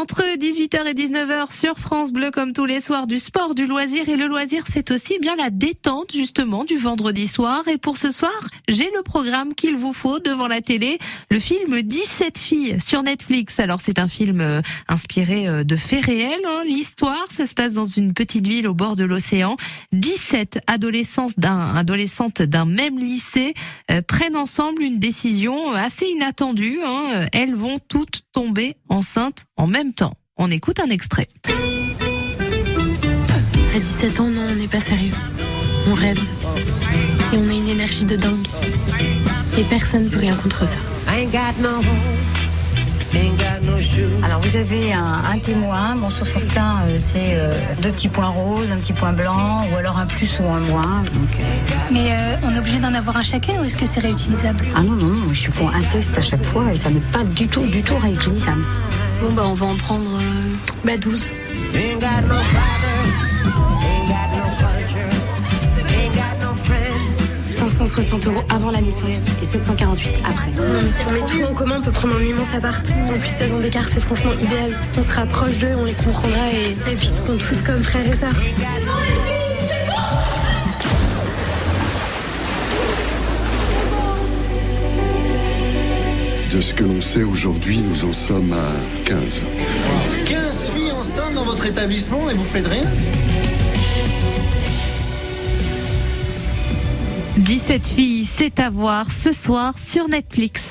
Entre 18h et 19h sur France Bleu, comme tous les soirs, du sport, du loisir. Et le loisir, c'est aussi bien la détente, justement, du vendredi soir. Et pour ce soir, j'ai le programme qu'il vous faut devant la télé. Le film 17 filles sur Netflix. Alors, c'est un film euh, inspiré euh, de faits réels. Hein. L'histoire, ça se passe dans une petite ville au bord de l'océan. 17 adolescentes d'un, adolescentes d'un même lycée euh, prennent ensemble une décision assez inattendue. Hein. Elles vont toutes tomber enceintes en même temps. On écoute un extrait. À 17 ans, non, on n'est pas sérieux. On rêve. Et on a une énergie de dingue. Et personne ne peut rien contre ça. Alors vous avez un, un témoin, bon sur certains euh, c'est euh, deux petits points roses, un petit point blanc, ou alors un plus ou un moins. Donc, euh, Mais euh, on est obligé d'en avoir un chacun ou est-ce que c'est réutilisable? Ah non, non, non, il faut un test à chaque fois et ça n'est pas du tout, du tout réutilisable. Bon, bah, on va en prendre euh, bah, 12. 560 euros avant la naissance et 748 après. Non mais si on met tout en commun, on peut prendre un immense appart. En plus 16 ans d'écart, c'est franchement idéal. On se rapproche d'eux, on les comprendra et, et puis ils seront tous comme frères et sœurs. De ce que l'on sait aujourd'hui, nous en sommes à 15. 15 filles enceintes dans votre établissement et vous faites rien 17 filles, c'est à voir ce soir sur Netflix.